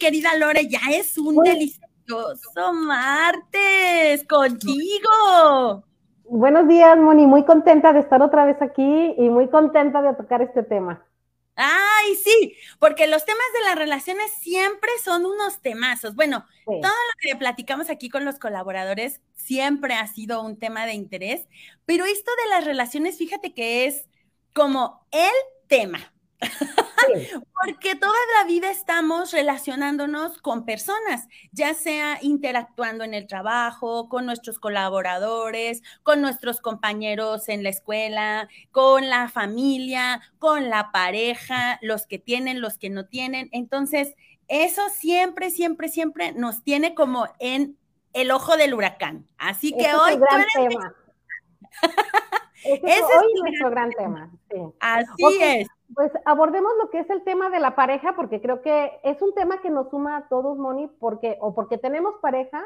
querida Lore? Ya es un delicioso martes contigo. Buenos días, Moni. Muy contenta de estar otra vez aquí y muy contenta de tocar este tema. Ay, sí, porque los temas de las relaciones siempre son unos temazos. Bueno, todo lo que platicamos aquí con los colaboradores siempre ha sido un tema de interés, pero esto de las relaciones, fíjate que es como el tema. Porque toda la vida estamos relacionándonos con personas, ya sea interactuando en el trabajo, con nuestros colaboradores, con nuestros compañeros en la escuela, con la familia, con la pareja, los que tienen, los que no tienen. Entonces, eso siempre, siempre, siempre nos tiene como en el ojo del huracán. Así que hoy... Ese es, hoy nuestro gran tema. Así es. Pues abordemos lo que es el tema de la pareja, porque creo que es un tema que nos suma a todos, Moni, porque, o porque tenemos pareja,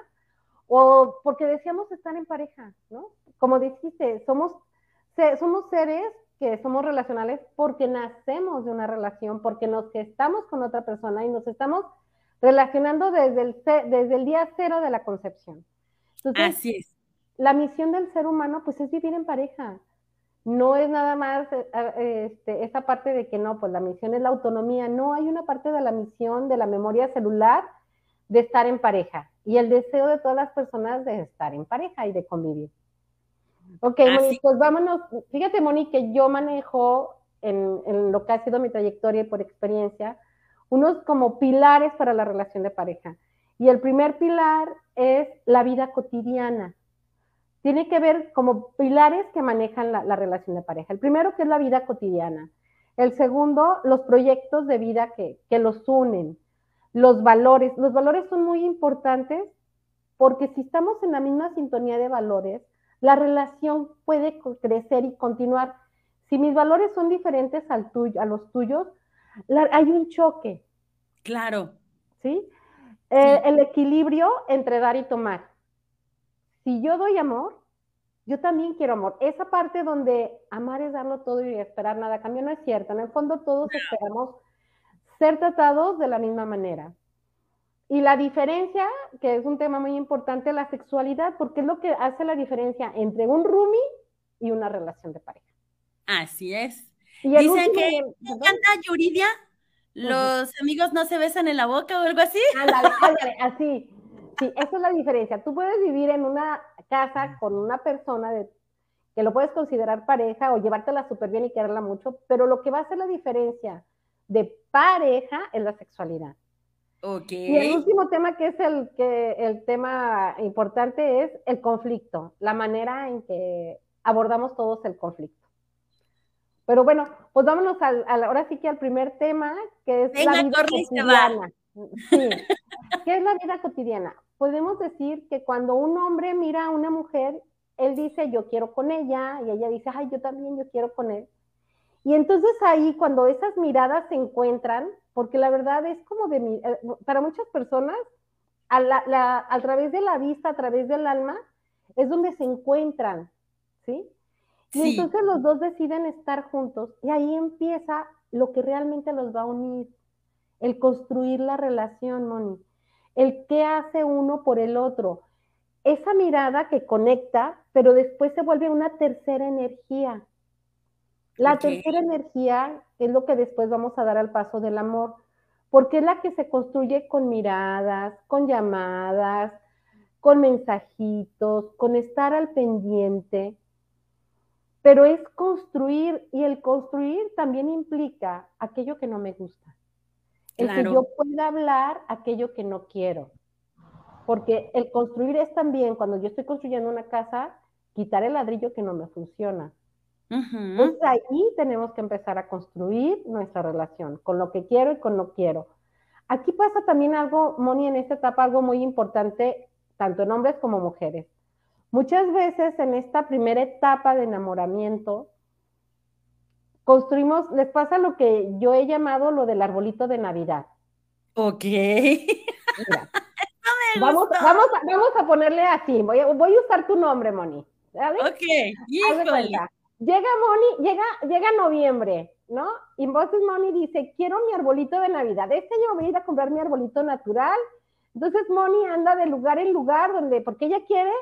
o porque deseamos estar en pareja, ¿no? Como dijiste, somos, somos seres que somos relacionales porque nacemos de una relación, porque nos gestamos con otra persona y nos estamos relacionando desde el, desde el día cero de la concepción. Así es la misión del ser humano pues es vivir en pareja. No es nada más eh, este, esa parte de que no, pues la misión es la autonomía. No, hay una parte de la misión de la memoria celular de estar en pareja y el deseo de todas las personas de estar en pareja y de convivir. Ok, pues vámonos. Fíjate, Moni, que yo manejo en, en lo que ha sido mi trayectoria y por experiencia, unos como pilares para la relación de pareja. Y el primer pilar es la vida cotidiana tiene que ver como pilares que manejan la, relación de pareja. El primero que es la vida cotidiana. El segundo, los proyectos de vida que, que los unen. Los valores. Los valores son muy importantes porque si estamos en la misma sintonía de valores, la relación puede crecer y continuar. Si mis valores son diferentes al tuyo, a los tuyos, hay un choque. Claro. ¿Sí? Eh, el equilibrio entre dar y tomar si yo doy amor, yo también quiero amor. Esa parte donde amar es darlo todo y esperar nada a cambio no es cierto. En el fondo todos esperamos ser tratados de la misma manera. Y la diferencia, que es un tema muy importante, la sexualidad, porque es lo que hace la diferencia entre un roomie y una relación de pareja. Así es. Dicen que me encanta Yuridia, los amigos no se besan en la boca o algo así. Ándale, ándale, así. Sí, esa es la diferencia. Tú puedes vivir en una casa con una persona de, que lo puedes considerar pareja o llevártela súper bien y quererla mucho, pero lo que va a hacer la diferencia de pareja es la sexualidad. Okay. Y el último tema que es el, que, el tema importante es el conflicto, la manera en que abordamos todos el conflicto. Pero bueno, pues vámonos al, ahora sí que al primer tema, que es la vida cotidiana. Sí. ¿Qué es la vida cotidiana? Podemos decir que cuando un hombre mira a una mujer, él dice, yo quiero con ella, y ella dice, ay, yo también, yo quiero con él. Y entonces ahí, cuando esas miradas se encuentran, porque la verdad es como de, eh, para muchas personas, a, través de la vista, a través del alma, es donde se encuentran, ¿sí? Y entonces los dos deciden estar juntos y ahí empieza lo que realmente los va a unir, el construir la relación, Moni el qué hace uno por el otro. Esa mirada que conecta, pero después se vuelve una tercera energía. La tercera energía es lo que después vamos a dar al paso del amor, porque es la que se construye con miradas, con llamadas, con mensajitos, con estar al pendiente. Pero es construir y el construir también implica aquello que no me gusta el que yo pueda hablar aquello que no quiero. Porque el construir es también, cuando yo estoy construyendo una casa, quitar el ladrillo que no me funciona. Entonces ahí tenemos que empezar a construir nuestra relación, con lo que quiero y con lo que quiero. Aquí pasa también algo, Moni, en esta etapa, algo muy importante, tanto en hombres como mujeres. Muchas veces en esta primera etapa de enamoramiento, construimos, les pasa lo que yo he llamado lo del arbolito de Navidad. Ok. vamos, vamos, a, vamos a ponerle así, voy a, voy a usar tu nombre, Moni. ¿sabes? Ok, Llega Moni, llega, llega noviembre, ¿no? Y entonces Moni dice, quiero mi arbolito de Navidad. Este año voy a ir a comprar mi arbolito natural. Entonces Moni anda de lugar en lugar donde, porque ella quiere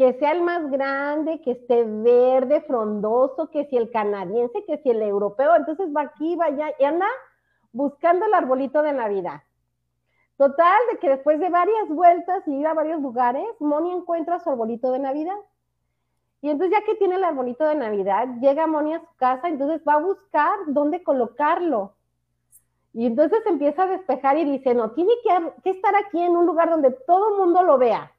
que sea el más grande, que esté verde, frondoso, que si el canadiense, que si el europeo. Entonces va aquí, va allá y anda buscando el arbolito de Navidad. Total, de que después de varias vueltas y ir a varios lugares, Moni encuentra su arbolito de Navidad. Y entonces ya que tiene el arbolito de Navidad, llega Moni a su casa, entonces va a buscar dónde colocarlo. Y entonces empieza a despejar y dice, no, tiene que, estar aquí en un lugar donde todo el mundo lo vea.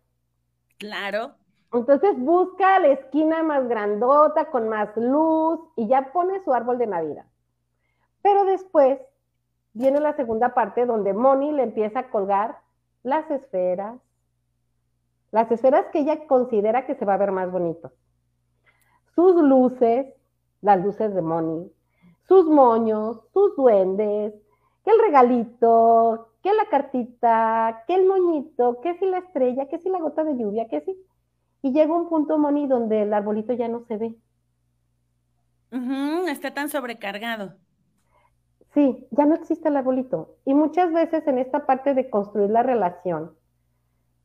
Claro. Entonces busca la esquina más grandota, con más luz, y ya pone su árbol de Navidad. Pero después viene la segunda parte donde Moni le empieza a colgar las esferas, las esferas que ella considera que se va a ver más bonito sus luces, las luces de Moni, sus moños, sus duendes, que el regalito, que la cartita, que el moñito, que si la estrella, que si la gota de lluvia, que si. Y llega un punto, Moni, donde el arbolito ya no se ve. está tan sobrecargado. Sí, ya no existe el arbolito. Y muchas veces en esta parte de construir la relación,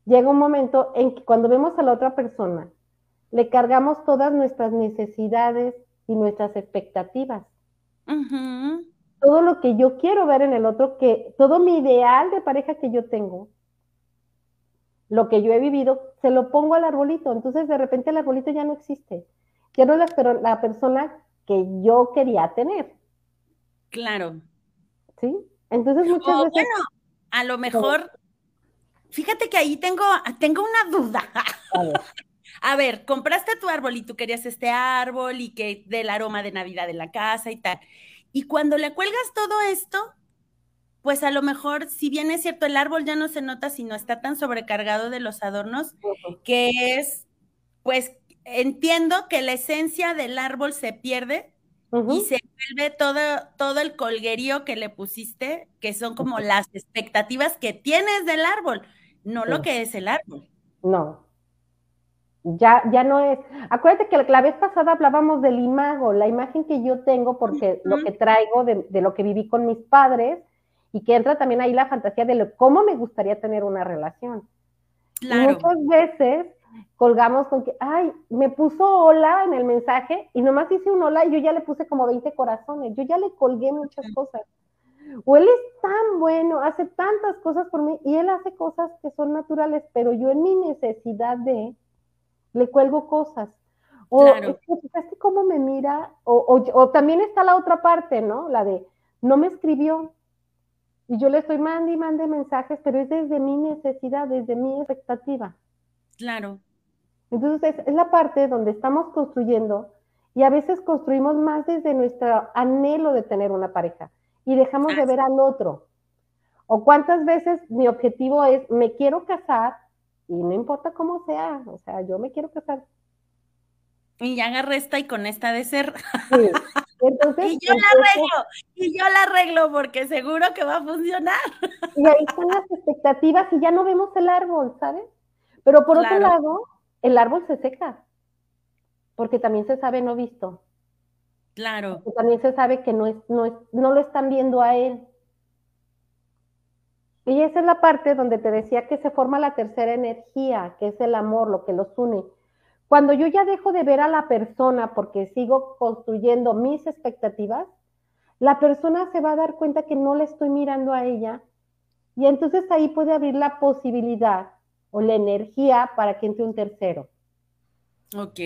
llega un momento en que cuando vemos a la otra persona le cargamos todas nuestras necesidades y nuestras expectativas. Todo lo que yo quiero ver en el otro, que todo mi ideal de pareja que yo tengo, lo que yo he vivido, se lo pongo al arbolito. Entonces de repente el arbolito ya no existe. Quiero la, la persona que yo quería tener. Claro. ¿Sí? Entonces muchas veces... Bueno, a lo mejor, fíjate que ahí tengo, tengo una duda. A ver, compraste tu árbol y tú querías este árbol y que del aroma de Navidad en la casa y tal. Y cuando le cuelgas todo esto, pues a lo mejor, si bien es cierto, el árbol ya no se nota, sino está tan sobrecargado de los adornos, que es, pues entiendo que la esencia del árbol se pierde y se vuelve todo, todo el colguerío que le pusiste, que son como las expectativas que tienes del árbol, no lo que es el árbol. No, ya, ya no es. Acuérdate que la vez pasada hablábamos del imago, la imagen que yo tengo, porque lo que traigo de, lo que viví con mis padres, y que entra también ahí la fantasía de cómo me gustaría tener una relación. muchas veces colgamos con que, ay, me puso hola en el mensaje y nomás hice un hola y yo ya le puse como 20 corazones, yo ya le colgué muchas cosas. O él es tan bueno, hace tantas cosas por mí y él hace cosas que son naturales, pero yo en mi necesidad de, le cuelgo cosas. O claro. es cómo me mira, o, también está la otra parte, ¿no? La de no me escribió. Y yo le estoy mandando y mande mensajes, pero es desde mi necesidad, desde mi expectativa. Claro. Entonces es, la parte donde estamos construyendo y a veces construimos más desde nuestro anhelo de tener una pareja y dejamos de ver al otro. O cuántas veces mi objetivo es, me quiero casar, y no importa cómo sea, o sea, yo me quiero casar. Y ya agarré esta y con esta de ser. Entonces, y yo la arreglo, y yo la arreglo porque seguro que va a funcionar. Y ahí están las expectativas y ya no vemos el árbol, ¿sabes? Pero por otro lado, el árbol se seca, porque también se sabe no visto. Claro. Porque también se sabe que no, es, no, es, no lo están viendo a él. Y esa es la parte donde te decía que se forma la tercera energía, que es el amor, lo que los une. Cuando yo ya dejo de ver a la persona porque sigo construyendo mis expectativas, la persona se va a dar cuenta que no le estoy mirando a ella y entonces ahí puede abrir la posibilidad o la energía para que entre un tercero. Ok.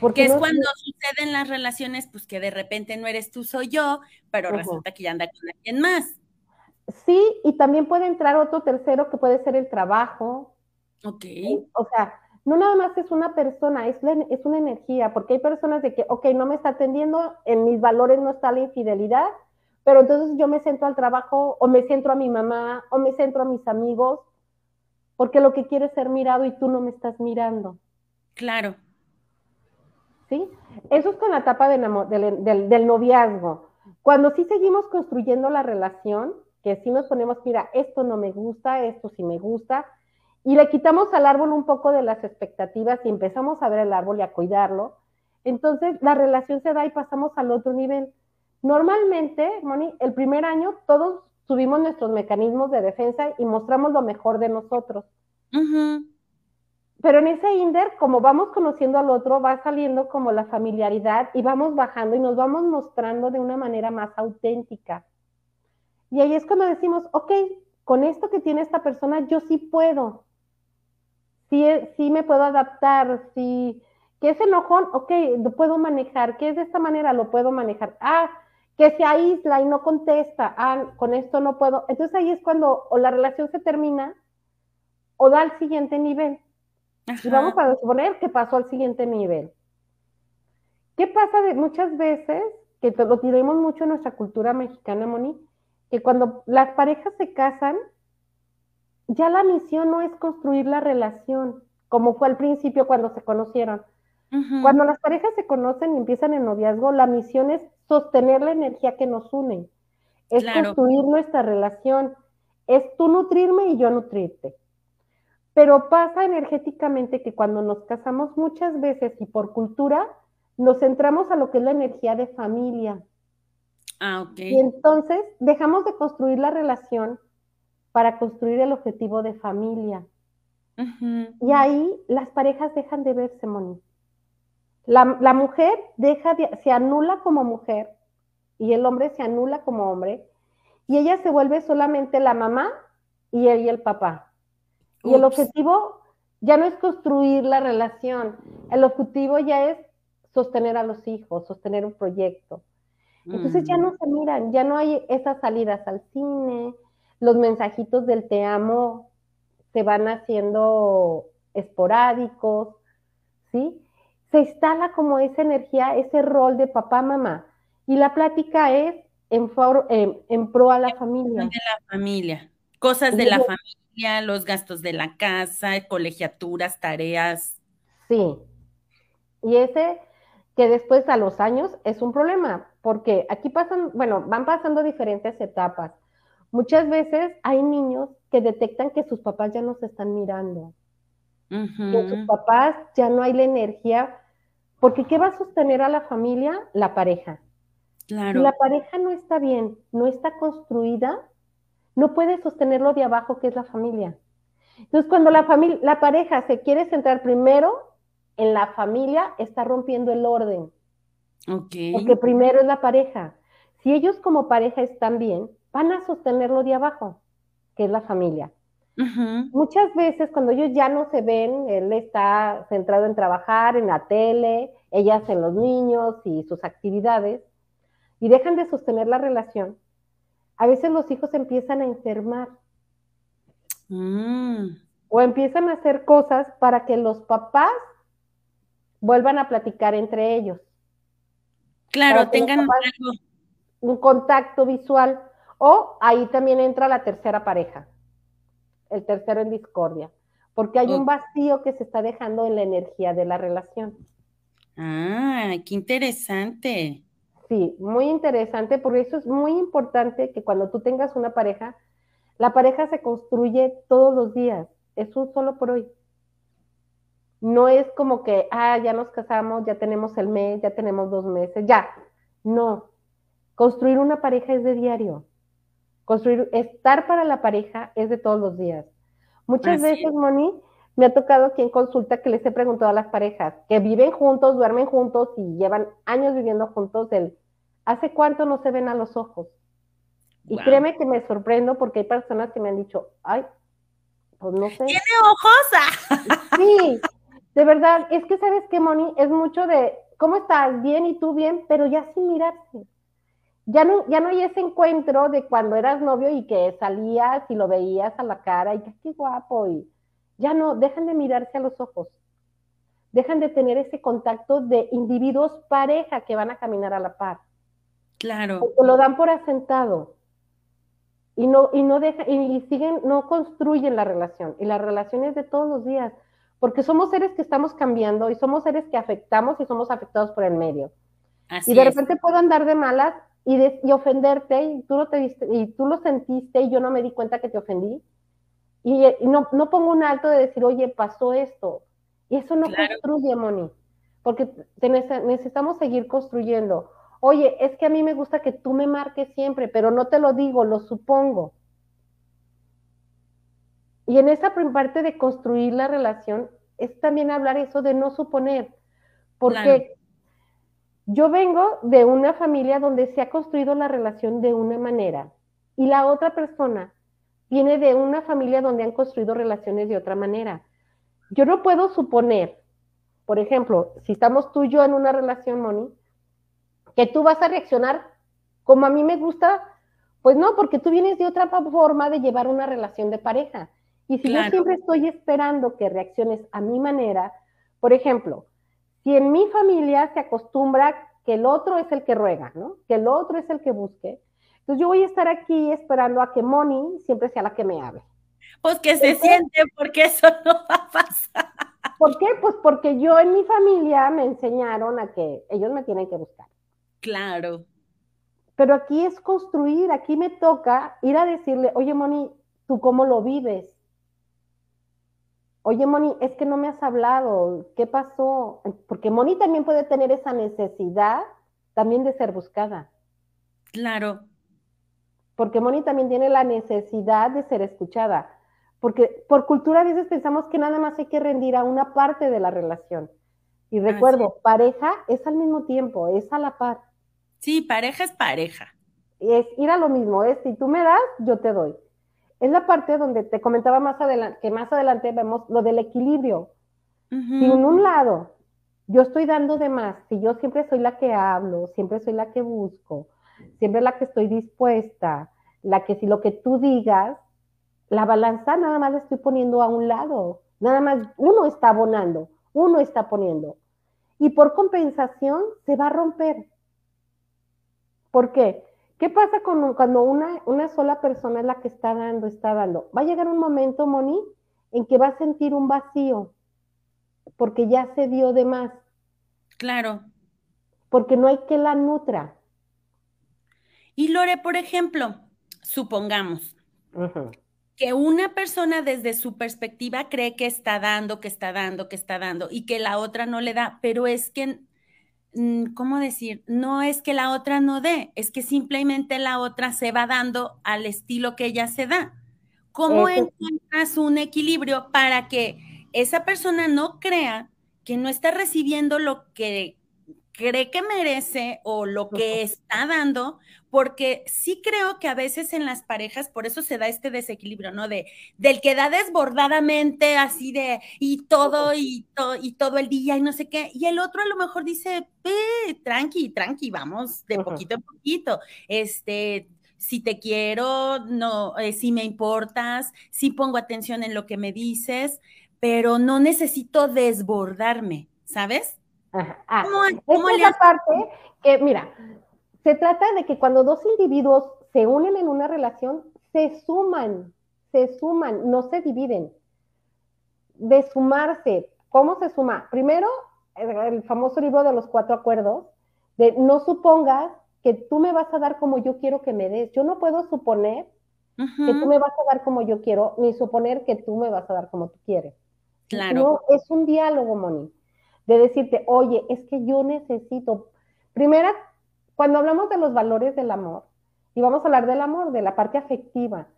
Porque es cuando suceden las relaciones, pues que de repente no eres tú, soy yo, pero resulta que ya anda con alguien más. Sí, y también puede entrar otro tercero que puede ser el trabajo. Ok. O sea, no nada más es una persona, es, es una energía, porque hay personas de que, ok, no me está atendiendo, en mis valores no está la infidelidad, pero entonces yo me centro al trabajo, o me centro a mi mamá, o me centro a mis amigos, porque lo que quiero es ser mirado y tú no me estás mirando. Claro. ¿Sí? Eso es con la etapa del, del noviazgo. Cuando sí seguimos construyendo la relación, que si nos ponemos, mira, esto no me gusta, esto sí me gusta, y le quitamos al árbol un poco de las expectativas y empezamos a ver el árbol y a cuidarlo, entonces la relación se da y pasamos al otro nivel. Normalmente, Moni, el primer año todos subimos nuestros mecanismos de defensa y mostramos lo mejor de nosotros. Pero en ese INDER, como vamos conociendo al otro, va saliendo como la familiaridad y vamos bajando y nos vamos mostrando de una manera más auténtica. Y ahí es cuando decimos, ok, con esto que tiene esta persona, yo sí puedo. Sí, sí me puedo adaptar, sí. Que es enojón, ok, lo puedo manejar. Que es de esta manera, lo puedo manejar. Ah, que se aísla y no contesta. Ah, con esto no puedo. Entonces ahí es cuando o la relación se termina o da al siguiente nivel. Y vamos a suponer que pasó al siguiente nivel. ¿Qué pasa de muchas veces, que lo tenemos mucho en nuestra cultura mexicana, Moni, que cuando las parejas se casan, ya la misión no es construir la relación, como fue al principio cuando se conocieron. Cuando las parejas se conocen y empiezan el noviazgo, la misión es sostener la energía que nos une, es construir nuestra relación, es tú nutrirme y yo nutrirte. Pero pasa energéticamente que cuando nos casamos muchas veces y por cultura, nos centramos a lo que es la energía de familia. Ah, ok. Y entonces dejamos de construir la relación para construir el objetivo de familia. Y ahí las parejas dejan de verse, Moni. La, mujer deja se anula como mujer y el hombre se anula como hombre y ella se vuelve solamente la mamá y él y el papá. Y el objetivo ya no es construir la relación, el objetivo ya es sostener a los hijos, sostener un proyecto. Entonces ya no se miran, ya no hay esas salidas al cine, los mensajitos del te amo se van haciendo esporádicos, ¿sí? Se instala como esa energía, ese rol de papá, mamá. Y la plática es en, en, pro a la familia. De la familia, cosas de la familia los gastos de la casa, colegiaturas, tareas. Sí. Y ese que después a los años es un problema, porque aquí pasan, bueno, van pasando diferentes etapas. Muchas veces hay niños que detectan que sus papás ya no se están mirando, que sus papás ya no hay la energía, porque ¿qué va a sostener a la familia? La pareja. Claro. Si la pareja no está bien, no está construida, no puede sostenerlo de abajo, que es la familia. Entonces, cuando la, familia, la pareja se quiere centrar primero en la familia, está rompiendo el orden. Porque primero es la pareja. Si ellos como pareja están bien, van a sostenerlo de abajo, que es la familia. Muchas veces cuando ellos ya no se ven, él está centrado en trabajar, en la tele, ellas en los niños y sus actividades, y dejan de sostener la relación, a veces los hijos empiezan a enfermar. Mm. O empiezan a hacer cosas para que los papás vuelvan a platicar entre ellos. Claro, tengan un contacto visual. O ahí también entra la tercera pareja, el tercero en discordia, porque hay un vacío que se está dejando en la energía de la relación. Ah, qué interesante. Sí, muy interesante, porque eso es muy importante que cuando tú tengas una pareja, la pareja se construye todos los días, es un solo por hoy. No es como que, ah, ya nos casamos, ya tenemos el mes, ya tenemos dos meses, ya. No. Construir una pareja es de diario. Construir, estar para la pareja es de todos los días. Muchas veces, Moni, me ha tocado quien consulta que les he preguntado a las parejas que viven juntos, duermen juntos y llevan años viviendo juntos, el ¿hace cuánto no se ven a los ojos? Y créeme que me sorprendo porque hay personas que me han dicho, ay, pues no sé. ¿Tiene ojos? sí, de verdad, es que sabes que, Moni, es mucho de, ¿cómo estás? Bien y tú bien, pero ya sin mirarse. Ya no, ya no hay ese encuentro de cuando eras novio y que salías y lo veías a la cara y que qué guapo y ya no, dejan de mirarse a los ojos. Dejan de tener ese contacto de individuos pareja que van a caminar a la par. Claro. Porque lo dan por asentado. Y no, y no deja, y siguen, no construyen la relación. Y la relación es de todos los días. Porque somos seres que estamos cambiando y somos seres que afectamos y somos afectados por el medio. y de repente puedo andar de malas y, y ofenderte y tú, lo te y tú lo sentiste y yo no me di cuenta que te ofendí. Y, no, no, pongo un alto de decir, oye, pasó esto. Y eso no construye, Moni, porque necesitamos seguir construyendo Oye, es que a mí me gusta que tú me marques siempre, pero no te lo digo, lo supongo. Y en esa parte de construir la relación es también hablar eso de no suponer, porque yo vengo de una familia donde se ha construido la relación de una manera y la otra persona viene de una familia donde han construido relaciones de otra manera. Yo no puedo suponer, por ejemplo, si estamos tú y yo en una relación, Moni, que tú vas a reaccionar como a mí me gusta, pues no, porque tú vienes de otra forma de llevar una relación de pareja. Y si yo siempre estoy esperando que reacciones a mi manera, por ejemplo, si en mi familia se acostumbra que el otro es el que ruega, ¿no? Que el otro es el que busque, entonces yo voy a estar aquí esperando a que Moni siempre sea la que me hable. Pues que se siente, porque eso no va a pasar. ¿Por qué? Pues porque yo en mi familia me enseñaron a que ellos me tienen que buscar. Claro. Pero aquí es construir, aquí me toca ir a decirle, oye Moni, ¿tú cómo lo vives? Oye Moni, es que no me has hablado, ¿qué pasó? Porque Moni también puede tener esa necesidad también de ser buscada. Claro. Porque Moni también tiene la necesidad de ser escuchada. Porque por cultura a veces pensamos que nada más hay que rendir a una parte de la relación. Y recuerdo, pareja es al mismo tiempo, es a la par. Sí, pareja es pareja. Es ir a lo mismo, es si tú me das, yo te doy. Es la parte donde te comentaba más adelante, que más adelante vemos lo del equilibrio. Si en un lado yo estoy dando de más, si yo siempre soy la que hablo, siempre soy la que busco, siempre la que estoy dispuesta, la que si lo que tú digas, la balanza nada más la estoy poniendo a un lado, nada más uno está abonando, uno está poniendo. Y por compensación se va a romper. ¿Por qué? ¿Qué pasa con, cuando una, una sola persona es la que está dando, está dando? Va a llegar un momento, Moni, en que va a sentir un vacío, porque ya se dio de más. Claro. Porque no hay que la nutra. Y Lore, por ejemplo, supongamos que una persona desde su perspectiva cree que está dando, que está dando, que está dando, y que la otra no le da, pero es que ¿cómo decir? No es que la otra no dé, es que simplemente la otra se va dando al estilo que ella se da. ¿Cómo encuentras un equilibrio para que esa persona no crea que no está recibiendo lo que cree que merece o lo que está dando, porque sí creo que a veces en las parejas, por eso se da este desequilibrio, ¿no? De, del que da desbordadamente así de, y todo, y, y todo el día, y no sé qué, y el otro a lo mejor dice, eh, tranqui, tranqui, vamos de poquito en poquito, este, si te quiero, no, eh, si me importas, si pongo atención en lo que me dices, pero no necesito desbordarme, ¿sabes? Ah, ¿Cómo, es la parte que, mira, se trata de que cuando dos individuos se unen en una relación, se suman, se suman, no se dividen. De sumarse, ¿cómo se suma? Primero, el, famoso libro de los cuatro acuerdos, de no supongas que tú me vas a dar como yo quiero que me des. Yo no puedo suponer que tú me vas a dar como yo quiero, ni suponer que tú me vas a dar como tú quieres. Claro. No, es un diálogo, Moni, de decirte, oye, es que yo necesito, primera cuando hablamos de los valores del amor, y vamos a hablar del amor, de la parte afectiva,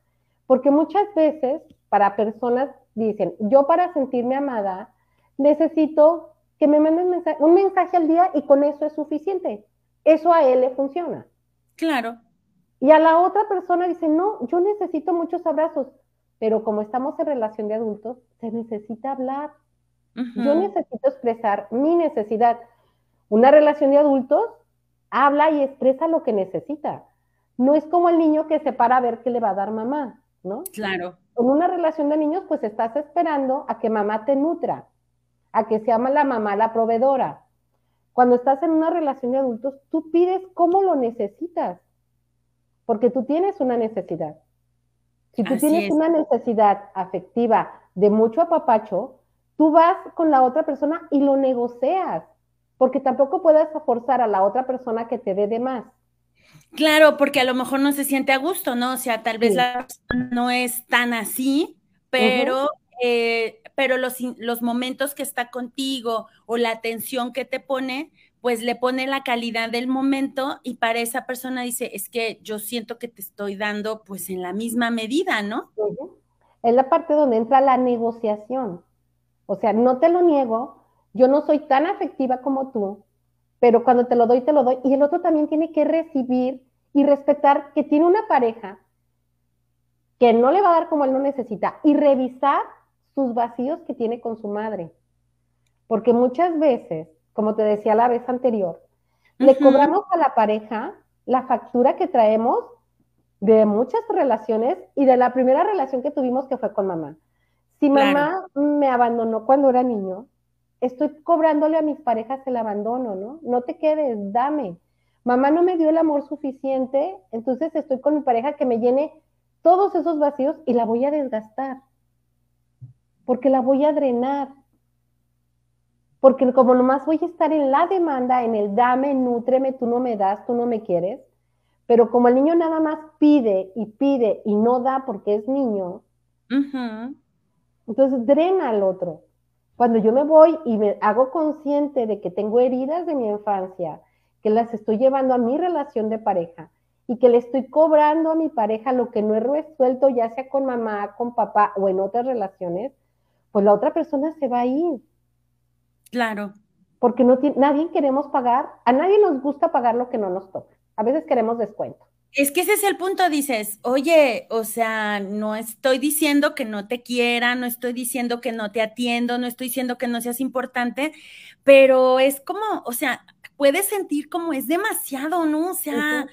porque muchas veces para personas dicen, yo para sentirme amada necesito que me manden un mensaje al día y con eso es suficiente. Eso a él le funciona. Claro. Y a la otra persona dice, no, yo necesito muchos abrazos, pero como estamos en relación de adultos, se necesita hablar. Yo necesito expresar mi necesidad. Una relación de adultos habla y expresa lo que necesita. No es como el niño que se para a ver qué le va a dar mamá, ¿no? Claro. En una relación de niños, pues estás esperando a que mamá te nutra, a que se ama la mamá la proveedora. Cuando estás en una relación de adultos, tú pides cómo lo necesitas, porque tú tienes una necesidad. Si tú tienes una necesidad afectiva de mucho apapacho, tú vas con la otra persona y lo negocias porque tampoco puedes forzar a la otra persona que te dé de más. Claro, porque a lo mejor no se siente a gusto, ¿no? O sea, tal vez la persona no es tan así, pero eh, pero los, los momentos que está contigo o la atención que te pone, pues le pone la calidad del momento y para esa persona dice, es que yo siento que te estoy dando pues en la misma medida, ¿no? Es la parte donde entra la negociación. O sea, no te lo niego, yo no soy tan afectiva como tú, pero cuando te lo doy, te lo doy. Y el otro también tiene que recibir y respetar que tiene una pareja que no le va a dar como él no necesita y revisar sus vacíos que tiene con su madre. Porque muchas veces, como te decía la vez anterior, le cobramos a la pareja la factura que traemos de muchas relaciones y de la primera relación que tuvimos que fue con mamá. Si mamá me abandonó cuando era niño, estoy cobrándole a mis parejas el abandono, ¿no? No te quedes, dame. Mamá no me dio el amor suficiente, entonces estoy con mi pareja que me llene todos esos vacíos y la voy a desgastar porque la voy a drenar. Porque como nomás voy a estar en la demanda, en el dame, nútreme, tú no me das, tú no me quieres. Pero como el niño nada más pide y pide y no da porque es niño, entonces drena al otro. Cuando yo me voy y me hago consciente de que tengo heridas de mi infancia, que las estoy llevando a mi relación de pareja y que le estoy cobrando a mi pareja lo que no he resuelto, ya sea con mamá, con papá o en otras relaciones, pues la otra persona se va a ir. Claro. Porque no nadie queremos pagar, a nadie nos gusta pagar lo que no nos toca. A veces queremos descuento. Es que ese es el punto, dices, oye, o sea, no estoy diciendo que no te quiera, no estoy diciendo que no te atiendo, no estoy diciendo que no seas importante, pero es como, o sea, puedes sentir como es demasiado, ¿no? O sea,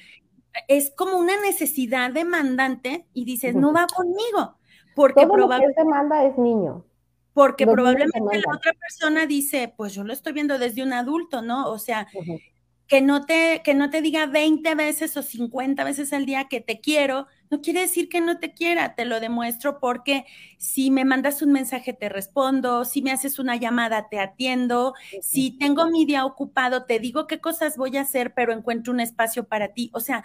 es como una necesidad demandante y dices, no va conmigo, porque probablemente... demanda es niño. Porque probablemente la otra persona dice, pues yo lo estoy viendo desde un adulto, ¿no? O sea, que, no te, que no te diga 20 veces o 50 veces al día que te quiero, no quiere decir que no te quiera, te lo demuestro porque si me mandas un mensaje te respondo, si me haces una llamada te atiendo, si tengo mi día ocupado te digo qué cosas voy a hacer, pero encuentro un espacio para ti. O sea,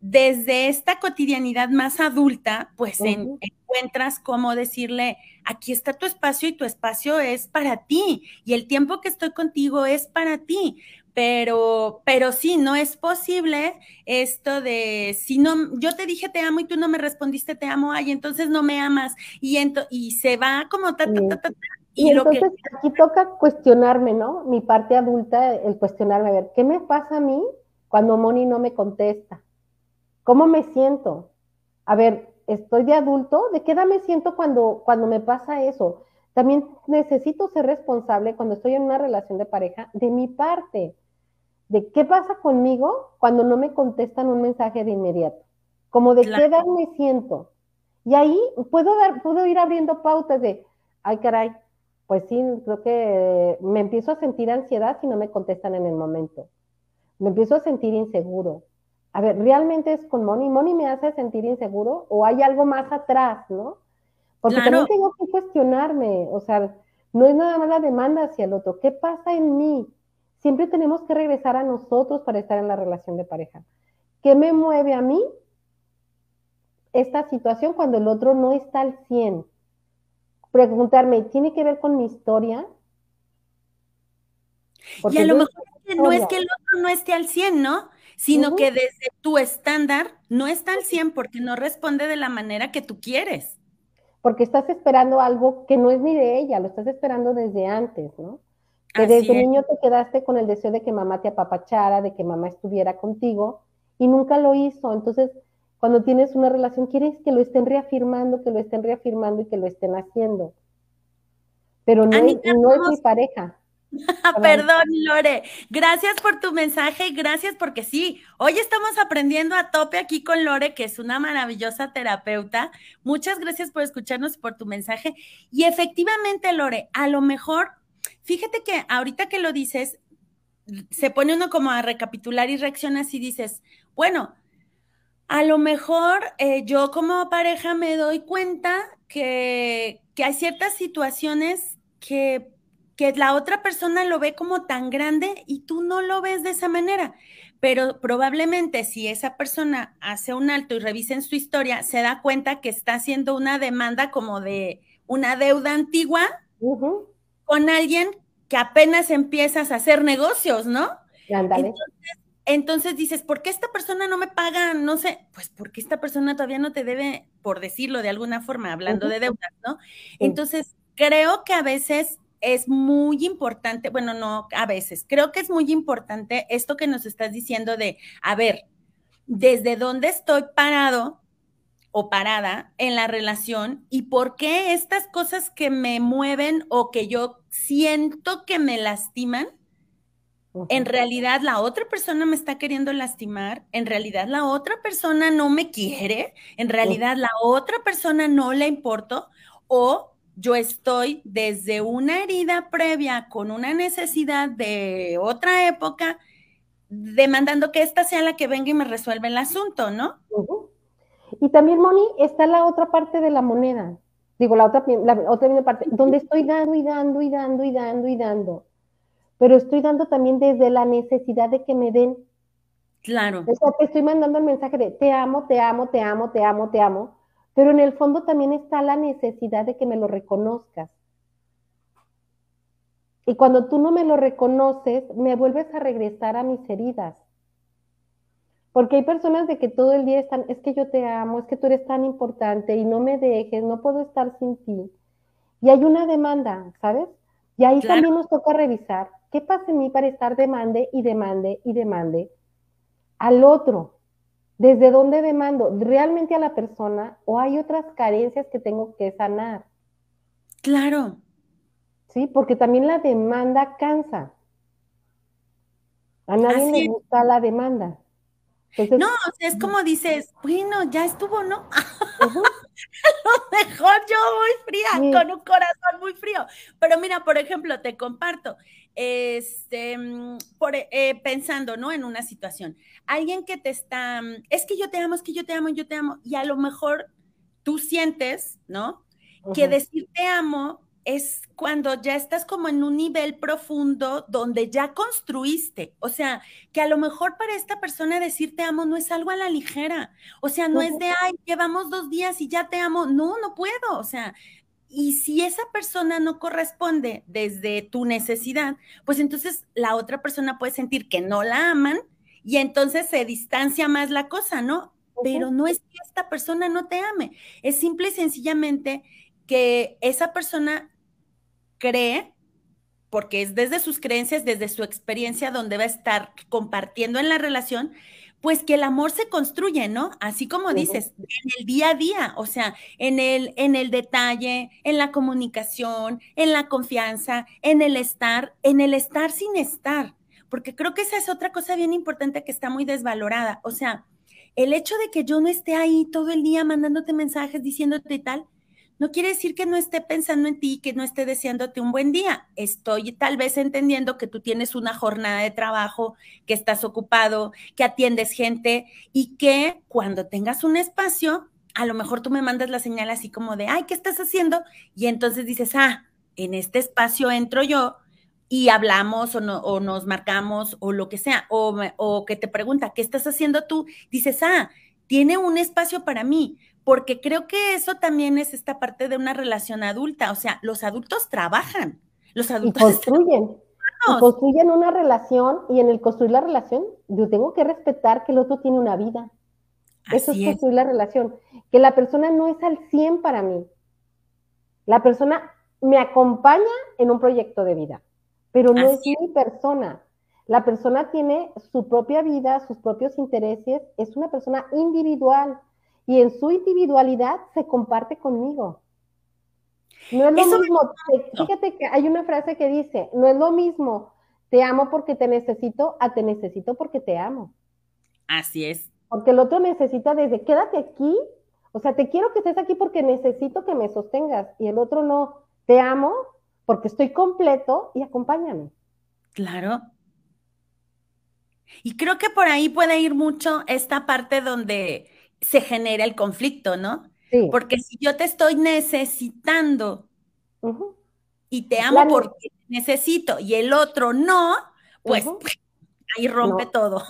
desde esta cotidianidad más adulta, pues encuentras cómo decirle, aquí está tu espacio y tu espacio es para ti y el tiempo que estoy contigo es para ti. Pero, pero sí, no es posible esto de si no, yo te dije te amo y tú no me respondiste te amo, ay, entonces no me amas y, y se va como ta, ta, ta, ta, y, entonces aquí toca cuestionarme, ¿no? Mi parte adulta, el cuestionarme, a ver, ¿qué me pasa a mí cuando Moni no me contesta? ¿Cómo me siento? A ver, estoy de adulto, ¿de qué edad me siento cuando, cuando me pasa eso? También necesito ser responsable cuando estoy en una relación de pareja de mi parte, de qué pasa conmigo cuando no me contestan un mensaje de inmediato, como de qué edad me siento. Y ahí puedo, dar, puedo ir abriendo pautas de, ay caray, pues sí, creo que me empiezo a sentir ansiedad si no me contestan en el momento. Me empiezo a sentir inseguro a ver, ¿realmente es con Moni? ¿Moni me hace sentir inseguro? ¿O hay algo más atrás, no? Porque también tengo que cuestionarme, o sea, no es nada más la demanda hacia el otro. ¿Qué pasa en mí? Siempre tenemos que regresar a nosotros para estar en la relación de pareja. ¿Qué me mueve a mí esta situación cuando el otro no está al 100? Preguntarme, ¿tiene que ver con mi historia? y a lo mejor no es que el otro no esté al 100, ¿no? sino que desde tu estándar no está al 100 porque no responde de la manera que tú quieres. Porque estás esperando algo que no es ni de ella, lo estás esperando desde antes, ¿no? Que desde niño te quedaste con el deseo de que mamá te apapachara, de que mamá estuviera contigo y nunca lo hizo. Entonces, cuando tienes una relación, quieres que lo estén reafirmando, que lo estén reafirmando y que lo estén haciendo. Pero no, no es mi pareja. Perdón, Lore. Gracias por tu mensaje y gracias porque sí, hoy estamos aprendiendo a tope aquí con Lore, que es una maravillosa terapeuta. Muchas gracias por escucharnos y por tu mensaje. Y efectivamente, Lore, a lo mejor, fíjate que ahorita que lo dices, se pone uno como a recapitular y reaccionas y dices, bueno, a lo mejor eh, yo como pareja me doy cuenta que, que hay ciertas situaciones que que la otra persona lo ve como tan grande y tú no lo ves de esa manera. Pero probablemente si esa persona hace un alto y revisa en su historia, se da cuenta que está haciendo una demanda como de una deuda antigua con alguien que apenas empiezas a hacer negocios, ¿no? Entonces, entonces dices, ¿por qué esta persona no me paga? No sé, pues porque esta persona todavía no te debe, por decirlo de alguna forma, hablando de deudas, ¿no? Entonces, creo que a veces es muy importante, bueno, no a veces, creo que es muy importante esto que nos estás diciendo de, a ver, desde dónde estoy parado o parada en la relación y por qué estas cosas que me mueven o que yo siento que me lastiman, en realidad la otra persona me está queriendo lastimar, en realidad la otra persona no me quiere, en realidad la otra persona no le importo o yo estoy desde una herida previa con una necesidad de otra época demandando que esta sea la que venga y me resuelva el asunto, ¿no? Y también, Moni, está la otra parte de la moneda. Digo, la otra, la otra parte, donde estoy dando y dando y dando y dando y dando pero estoy dando también desde la necesidad de que me den. Claro. O sea, te estoy mandando el mensaje de te amo, te amo, te amo, te amo, te amo, pero en el fondo también está la necesidad de que me lo reconozcas. Y cuando tú no me lo reconoces, me vuelves a regresar a mis heridas. Porque hay personas de que todo el día están, es que yo te amo, es que tú eres tan importante y no me dejes, no puedo estar sin ti. Y hay una demanda, ¿sabes? Y ahí también nos toca revisar ¿Qué pasa en mí para estar demande y demande y demande al otro? ¿Desde dónde demando? ¿Realmente a la persona o hay otras carencias que tengo que sanar? Claro. Sí, porque también la demanda cansa. A nadie le gusta la demanda. No, es como dices, bueno, ya estuvo, ¿no? lo mejor yo muy fría, con un corazón muy frío. Pero mira, por ejemplo, te comparto, este, por, eh, pensando, ¿no? En una situación. Alguien que te está, es que yo te amo, es que yo te amo, yo te amo, y a lo mejor tú sientes, ¿no? Que decir te amo es cuando ya estás como en un nivel profundo donde ya construiste. O sea, que a lo mejor para esta persona decir te amo no es algo a la ligera. O sea, no es de, ay, llevamos dos días y ya te amo. No, no puedo. O sea, y si esa persona no corresponde desde tu necesidad, pues entonces la otra persona puede sentir que no la aman y entonces se distancia más la cosa, ¿no? Pero no es que esta persona no te ame, es simple y sencillamente que esa persona cree, porque es desde sus creencias, desde su experiencia donde va a estar compartiendo en la relación, pues que el amor se construye, ¿no? Así como dices, en el día a día, o sea, en el, en el detalle, en la comunicación, en la confianza, en el estar, en el estar sin estar, porque creo que esa es otra cosa bien importante que está muy desvalorada, o sea, el hecho de que yo no esté ahí todo el día mandándote mensajes, diciéndote tal, no quiere decir que no esté pensando en ti, que no esté deseándote un buen día. Estoy tal vez entendiendo que tú tienes una jornada de trabajo, que estás ocupado, que atiendes gente y que cuando tengas un espacio, a lo mejor tú me mandas la señal así como de, ay, ¿qué estás haciendo? Y entonces dices, ah, en este espacio entro yo y hablamos o, no, o nos marcamos o lo que sea, o, o que te pregunta, ¿qué estás haciendo tú? Dices, ah, tiene un espacio para mí, porque creo que eso también es esta parte de una relación adulta, o sea, los adultos trabajan, los adultos construyen. construyen una relación y en el construir la relación yo tengo que respetar que el otro tiene una vida. eso es construir la relación, que la persona no es al 100 para mí. La persona me acompaña en un proyecto de vida, pero no es mi persona. La persona tiene su propia vida, sus propios intereses, es una persona individual y en su individualidad se comparte conmigo. No es lo mismo, fíjate que hay una frase que dice, no es lo mismo, te amo porque te necesito, a te necesito porque te amo. Así es. Porque el otro necesita desde, quédate aquí, o sea, te quiero que estés aquí porque necesito que me sostengas, y el otro no, te amo porque estoy completo y acompáñame. Claro. Y creo que por ahí puede ir mucho esta parte donde se genera el conflicto, ¿no? Sí. Porque si yo te estoy necesitando y te amo porque necesito y el otro no, pues ahí rompe todo.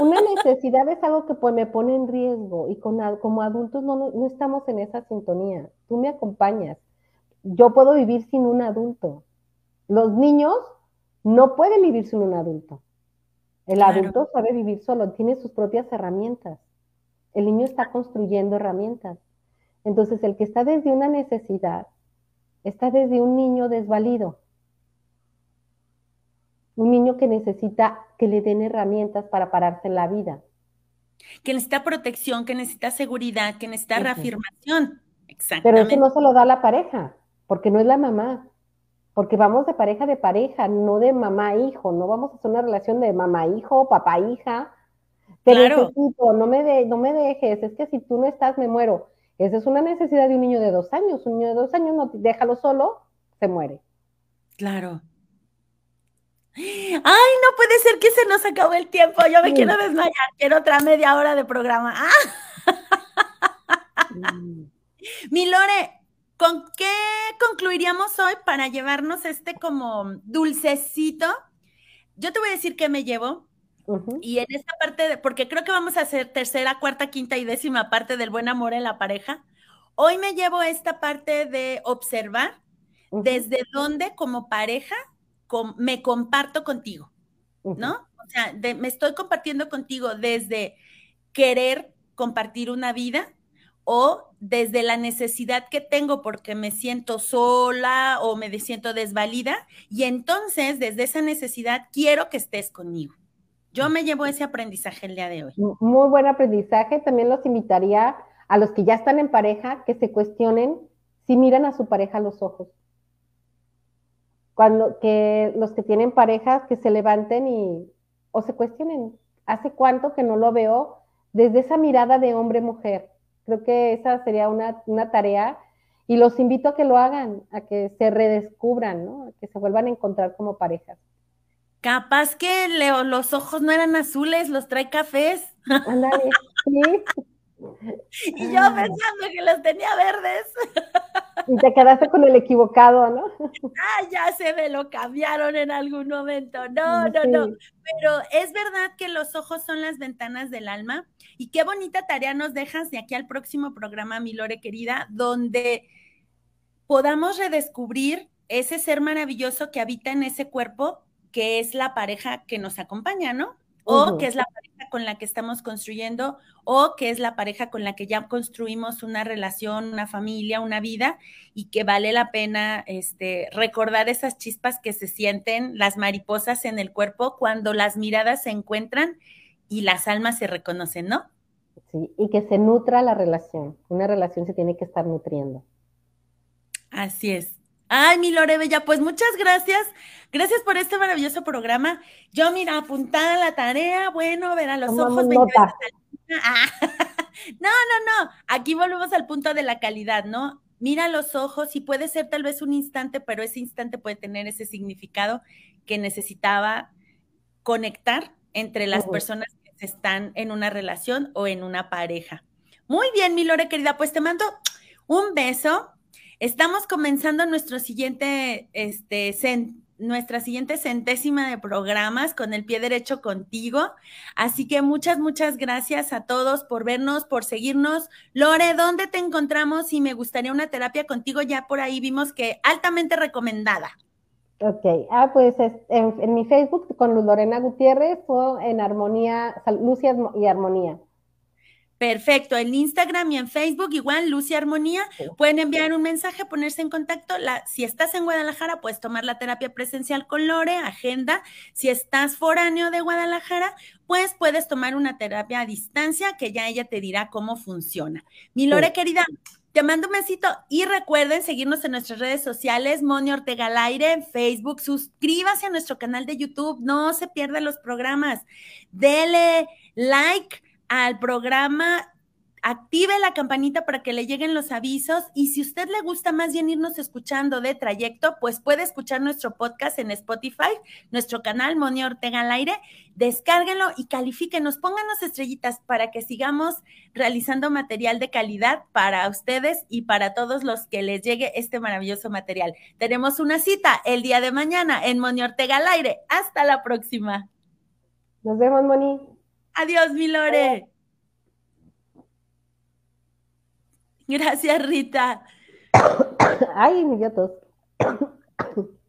Una necesidad es algo que pues, me pone en riesgo y con, como adultos no, no, estamos en esa sintonía. Tú me acompañas. yo puedo vivir sin un adulto. Los niños no pueden vivir sin un adulto. El adulto sabe vivir solo, tiene sus propias herramientas. El niño está construyendo herramientas. Entonces, el que está desde una necesidad, está desde un niño desvalido. Un niño que necesita que le den herramientas para pararse en la vida. Que necesita protección, que necesita seguridad, que necesita reafirmación. Exactamente. Pero eso no se lo da la pareja, porque no es la mamá. Porque vamos de pareja de pareja, no de mamá-hijo. No vamos a hacer una relación de mamá-hijo, papá-hija. Te necesito, no me, de, no me dejes. Es que si tú no estás, me muero. Esa es una necesidad de un niño de dos años. Un niño de dos años, no, déjalo solo, se muere. Claro. Ay, no puede ser que se nos acabó el tiempo. Yo me quiero desmayar. Quiero otra media hora de programa. Mi Lore, ¿con qué concluiríamos hoy para llevarnos este como dulcecito? Yo te voy a decir qué me llevo. Y en esta parte, de, porque creo que vamos a hacer tercera, cuarta, quinta y décima parte del buen amor en la pareja. Hoy me llevo esta parte de observar desde dónde como pareja me comparto contigo, ¿no? O sea, me estoy compartiendo contigo desde querer compartir una vida o desde la necesidad que tengo porque me siento sola o me siento desvalida y entonces desde esa necesidad quiero que estés conmigo. Yo me llevo ese aprendizaje el día de hoy. Muy buen aprendizaje. También los invitaría a los que ya están en pareja que se cuestionen si miran a su pareja a los ojos. Cuando que los que tienen parejas que se levanten y o se cuestionen, ¿hace cuánto que no lo veo desde esa mirada de hombre-mujer? Creo que esa sería una, una, tarea y los invito a que lo hagan, a que se redescubran, ¿no? a que se vuelvan a encontrar como parejas. Capaz que los ojos no eran azules, los trae cafés. Sí. Y yo pensando que los tenía verdes. Y te quedaste con el equivocado, ¿no? Ah, ya se me lo cambiaron en algún momento. No, no, no. Pero es verdad que los ojos son las ventanas del alma. Y qué bonita tarea nos dejas de aquí al próximo programa, mi Lore querida, donde podamos redescubrir ese ser maravilloso que habita en ese cuerpo que es la pareja que nos acompaña, ¿no? O que es la pareja con la que estamos construyendo, o que es la pareja con la que ya construimos una relación, una familia, una vida, y que vale la pena este, recordar esas chispas que se sienten, las mariposas en el cuerpo, cuando las miradas se encuentran y las almas se reconocen, ¿no? Sí, y que se nutra la relación. Una relación se tiene que estar nutriendo. Así es. Ay, mi Lore Bella, pues muchas gracias. Gracias por este maravilloso programa. Yo, mira, apuntada la tarea, bueno, ver a los ojos. Ah, no, no, no. Aquí volvemos al punto de la calidad, ¿no? Mira los ojos y puede ser tal vez un instante, pero ese instante puede tener ese significado que necesitaba conectar entre las personas que están en una relación o en una pareja. Muy bien, mi Lore querida, pues te mando un beso Estamos comenzando nuestro siguiente, este, nuestra siguiente centésima de programas con el pie derecho contigo. Así que muchas, muchas gracias a todos por vernos, por seguirnos. Lore, ¿dónde te encontramos? Y me gustaría una terapia contigo. Ya por ahí vimos que altamente recomendada. Ok, ah, pues en, mi Facebook con Lorena Gutiérrez o en Armonía, Luz y Armonía. Perfecto, en Instagram y en Facebook igual, Lucy Armonía, pueden enviar un mensaje, ponerse en contacto. La, si estás en Guadalajara, puedes tomar la terapia presencial con Lore, agenda. Si estás foráneo de Guadalajara, pues puedes tomar una terapia a distancia que ya ella te dirá cómo funciona. Mi Lore querida, te mando un besito y recuerden seguirnos en nuestras redes sociales, Moni Ortega al aire, en Facebook, suscríbase a nuestro canal de YouTube, no se pierdan los programas, dele like al programa, active la campanita para que le lleguen los avisos y si usted le gusta más bien irnos escuchando de trayecto, pues puede escuchar nuestro podcast en Spotify, nuestro canal Moni Ortega al aire, descárguenlo y califíquenos, pónganos estrellitas para que sigamos realizando material de calidad para ustedes y para todos los que les llegue este maravilloso material. Tenemos una cita el día de mañana en Moni Ortega al aire. Hasta la próxima. Nos vemos, Moni. Adiós, mi Lore. Gracias, Rita. Ay, mi gatos.